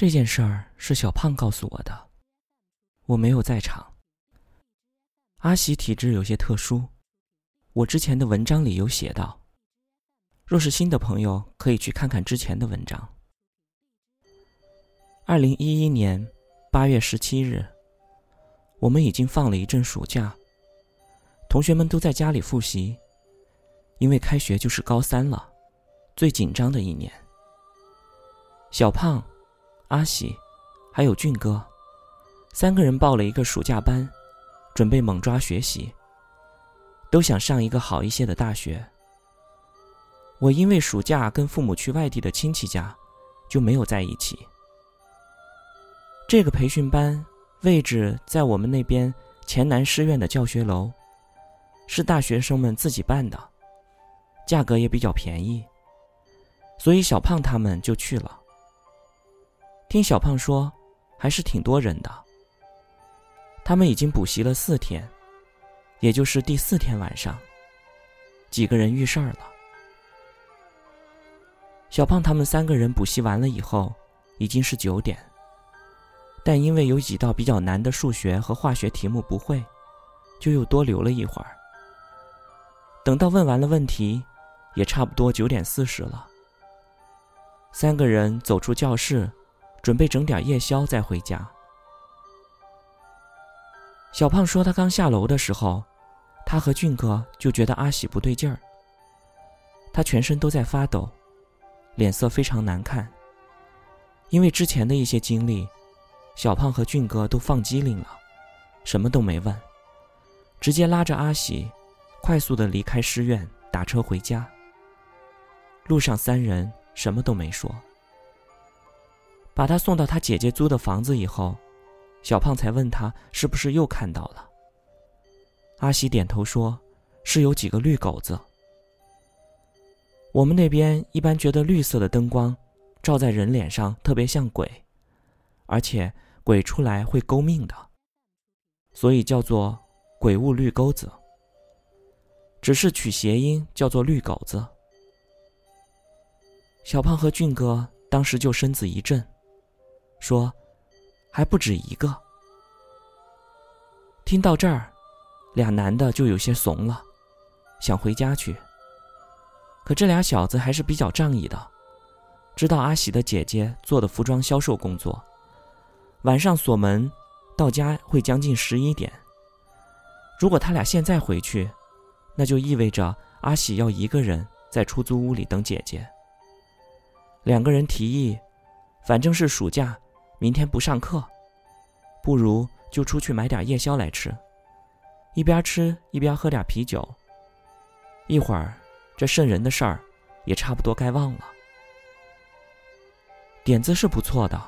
这件事儿是小胖告诉我的，我没有在场。阿喜体质有些特殊，我之前的文章里有写到。若是新的朋友，可以去看看之前的文章。二零一一年八月十七日，我们已经放了一阵暑假，同学们都在家里复习，因为开学就是高三了，最紧张的一年。小胖。阿喜，还有俊哥，三个人报了一个暑假班，准备猛抓学习。都想上一个好一些的大学。我因为暑假跟父母去外地的亲戚家，就没有在一起。这个培训班位置在我们那边黔南师院的教学楼，是大学生们自己办的，价格也比较便宜，所以小胖他们就去了。听小胖说，还是挺多人的。他们已经补习了四天，也就是第四天晚上，几个人遇事儿了。小胖他们三个人补习完了以后，已经是九点，但因为有几道比较难的数学和化学题目不会，就又多留了一会儿。等到问完了问题，也差不多九点四十了。三个人走出教室。准备整点夜宵再回家。小胖说：“他刚下楼的时候，他和俊哥就觉得阿喜不对劲儿。他全身都在发抖，脸色非常难看。因为之前的一些经历，小胖和俊哥都放机灵了，什么都没问，直接拉着阿喜，快速的离开师院，打车回家。路上三人什么都没说。”把他送到他姐姐租的房子以后，小胖才问他是不是又看到了。阿喜点头说：“是有几个绿狗子。我们那边一般觉得绿色的灯光照在人脸上特别像鬼，而且鬼出来会勾命的，所以叫做鬼物绿钩子。只是取谐音叫做绿狗子。”小胖和俊哥当时就身子一震。说，还不止一个。听到这儿，俩男的就有些怂了，想回家去。可这俩小子还是比较仗义的，知道阿喜的姐姐做的服装销售工作，晚上锁门，到家会将近十一点。如果他俩现在回去，那就意味着阿喜要一个人在出租屋里等姐姐。两个人提议，反正是暑假。明天不上课，不如就出去买点夜宵来吃，一边吃一边喝点啤酒。一会儿，这瘆人的事儿也差不多该忘了。点子是不错的，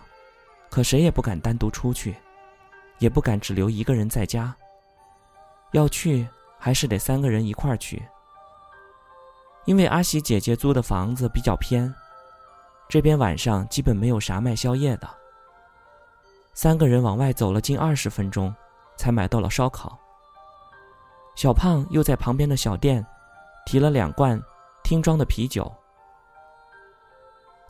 可谁也不敢单独出去，也不敢只留一个人在家。要去还是得三个人一块儿去，因为阿喜姐姐租的房子比较偏，这边晚上基本没有啥卖宵夜的。三个人往外走了近二十分钟，才买到了烧烤。小胖又在旁边的小店提了两罐听装的啤酒。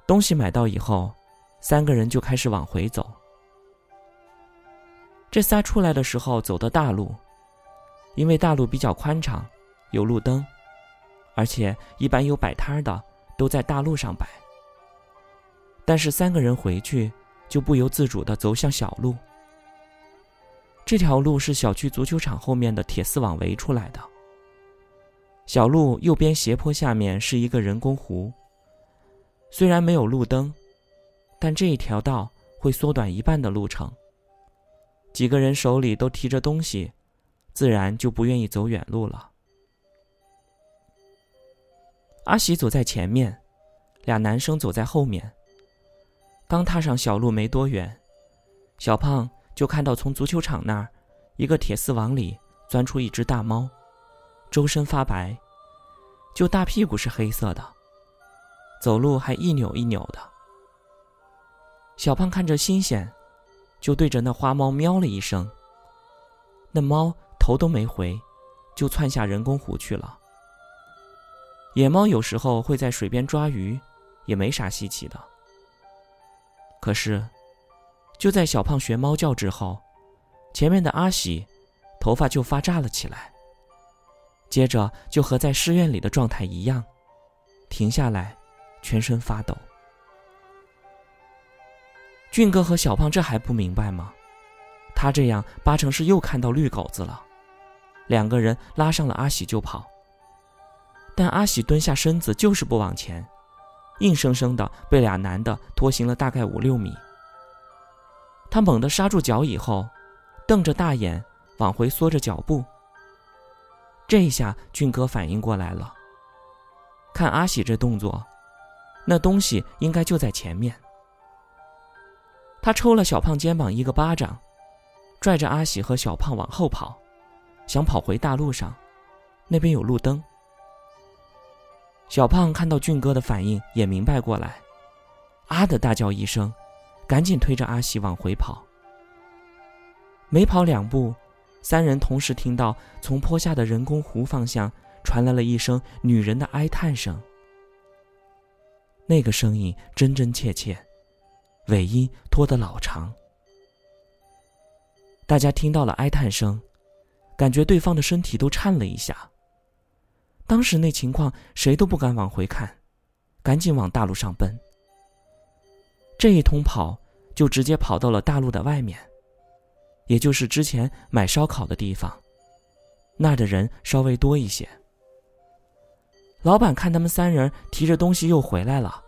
东西买到以后，三个人就开始往回走。这仨出来的时候走的大路，因为大路比较宽敞，有路灯，而且一般有摆摊的都在大路上摆。但是三个人回去。就不由自主的走向小路。这条路是小区足球场后面的铁丝网围出来的。小路右边斜坡下面是一个人工湖。虽然没有路灯，但这一条道会缩短一半的路程。几个人手里都提着东西，自然就不愿意走远路了。阿喜走在前面，俩男生走在后面。刚踏上小路没多远，小胖就看到从足球场那儿一个铁丝网里钻出一只大猫，周身发白，就大屁股是黑色的，走路还一扭一扭的。小胖看着新鲜，就对着那花猫喵了一声。那猫头都没回，就窜下人工湖去了。野猫有时候会在水边抓鱼，也没啥稀奇的。可是，就在小胖学猫叫之后，前面的阿喜头发就发炸了起来。接着就和在寺院里的状态一样，停下来，全身发抖。俊哥和小胖这还不明白吗？他这样八成是又看到绿狗子了。两个人拉上了阿喜就跑，但阿喜蹲下身子就是不往前，硬生生的被俩男的拖行了大概五六米。他猛地刹住脚以后，瞪着大眼往回缩着脚步。这一下，俊哥反应过来了。看阿喜这动作，那东西应该就在前面。他抽了小胖肩膀一个巴掌，拽着阿喜和小胖往后跑，想跑回大路上，那边有路灯。小胖看到俊哥的反应，也明白过来，啊的大叫一声，赶紧推着阿喜往回跑。没跑两步。三人同时听到从坡下的人工湖方向传来了一声女人的哀叹声，那个声音真真切切，尾音拖得老长。大家听到了哀叹声，感觉对方的身体都颤了一下。当时那情况，谁都不敢往回看，赶紧往大路上奔。这一通跑，就直接跑到了大路的外面。也就是之前买烧烤的地方，那儿的人稍微多一些。老板看他们三人提着东西又回来了，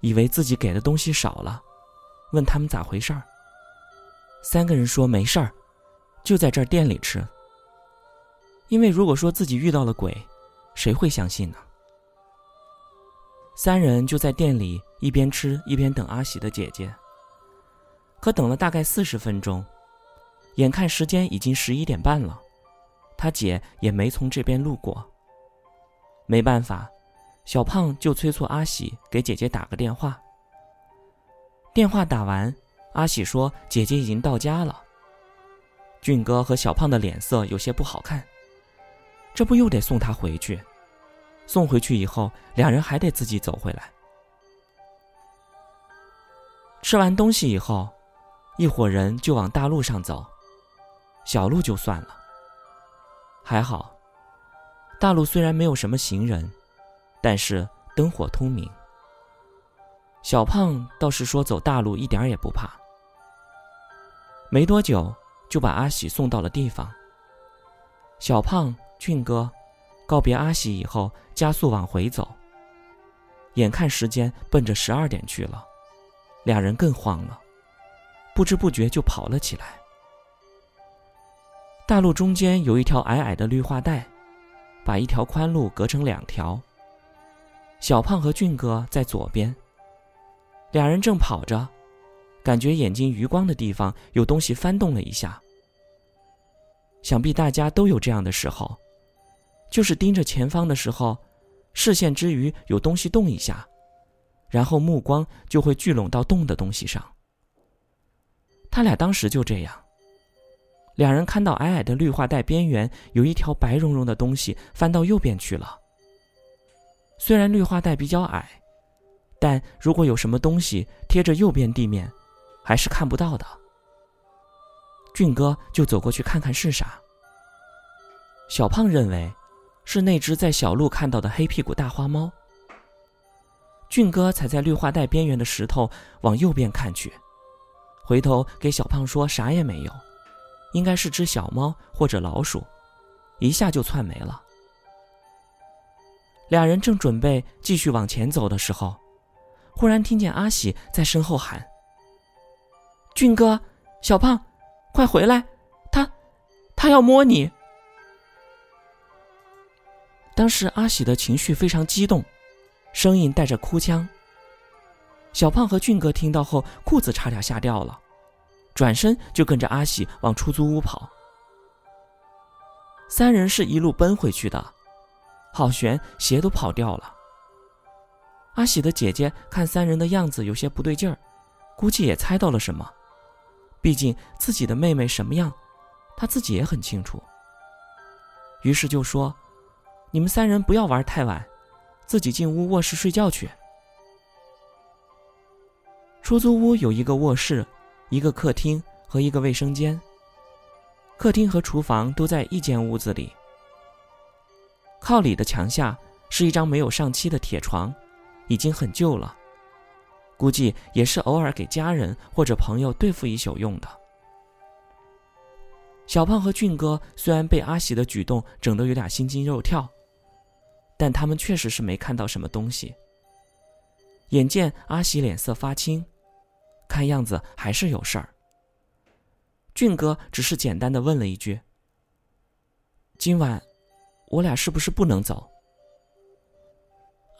以为自己给的东西少了，问他们咋回事儿。三个人说没事儿，就在这店里吃。因为如果说自己遇到了鬼，谁会相信呢？三人就在店里一边吃一边等阿喜的姐姐。可等了大概四十分钟。眼看时间已经十一点半了，他姐也没从这边路过。没办法，小胖就催促阿喜给姐姐打个电话。电话打完，阿喜说姐姐已经到家了。俊哥和小胖的脸色有些不好看，这不又得送他回去？送回去以后，两人还得自己走回来。吃完东西以后，一伙人就往大路上走。小路就算了，还好，大路虽然没有什么行人，但是灯火通明。小胖倒是说走大路一点也不怕。没多久就把阿喜送到了地方。小胖、俊哥告别阿喜以后，加速往回走。眼看时间奔着十二点去了，俩人更慌了，不知不觉就跑了起来。大路中间有一条矮矮的绿化带，把一条宽路隔成两条。小胖和俊哥在左边，俩人正跑着，感觉眼睛余光的地方有东西翻动了一下。想必大家都有这样的时候，就是盯着前方的时候，视线之余有东西动一下，然后目光就会聚拢到动的东西上。他俩当时就这样。两人看到矮矮的绿化带边缘有一条白茸茸的东西翻到右边去了。虽然绿化带比较矮，但如果有什么东西贴着右边地面，还是看不到的。俊哥就走过去看看是啥。小胖认为是那只在小路看到的黑屁股大花猫。俊哥踩在绿化带边缘的石头往右边看去，回头给小胖说啥也没有。应该是只小猫或者老鼠，一下就窜没了。俩人正准备继续往前走的时候，忽然听见阿喜在身后喊：“俊哥，小胖，快回来！他，他要摸你。”当时阿喜的情绪非常激动，声音带着哭腔。小胖和俊哥听到后，裤子差点吓掉了。转身就跟着阿喜往出租屋跑。三人是一路奔回去的，好悬，鞋都跑掉了。阿喜的姐姐看三人的样子有些不对劲儿，估计也猜到了什么，毕竟自己的妹妹什么样，她自己也很清楚。于是就说：“你们三人不要玩太晚，自己进屋卧室睡觉去。”出租屋有一个卧室。一个客厅和一个卫生间。客厅和厨房都在一间屋子里。靠里的墙下是一张没有上漆的铁床，已经很旧了，估计也是偶尔给家人或者朋友对付一宿用的。小胖和俊哥虽然被阿喜的举动整得有点心惊肉跳，但他们确实是没看到什么东西。眼见阿喜脸色发青，看样子还是有事儿。俊哥只是简单的问了一句：“今晚，我俩是不是不能走？”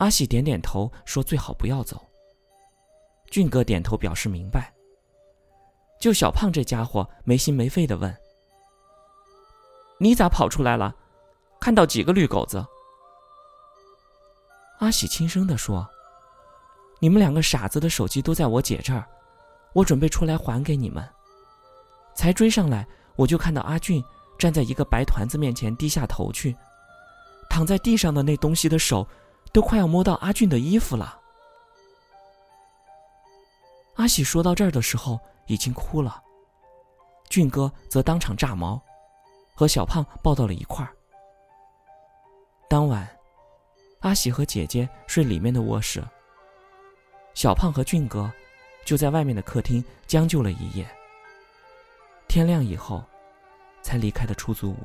阿喜点点头，说：“最好不要走。”俊哥点头表示明白。就小胖这家伙没心没肺的问：“你咋跑出来了？看到几个绿狗子？”阿喜轻声的说。你们两个傻子的手机都在我姐这儿，我准备出来还给你们。才追上来，我就看到阿俊站在一个白团子面前，低下头去，躺在地上的那东西的手，都快要摸到阿俊的衣服了。阿喜说到这儿的时候已经哭了，俊哥则当场炸毛，和小胖抱到了一块儿。当晚，阿喜和姐姐睡里面的卧室。小胖和俊哥就在外面的客厅将就了一夜。天亮以后，才离开的出租屋。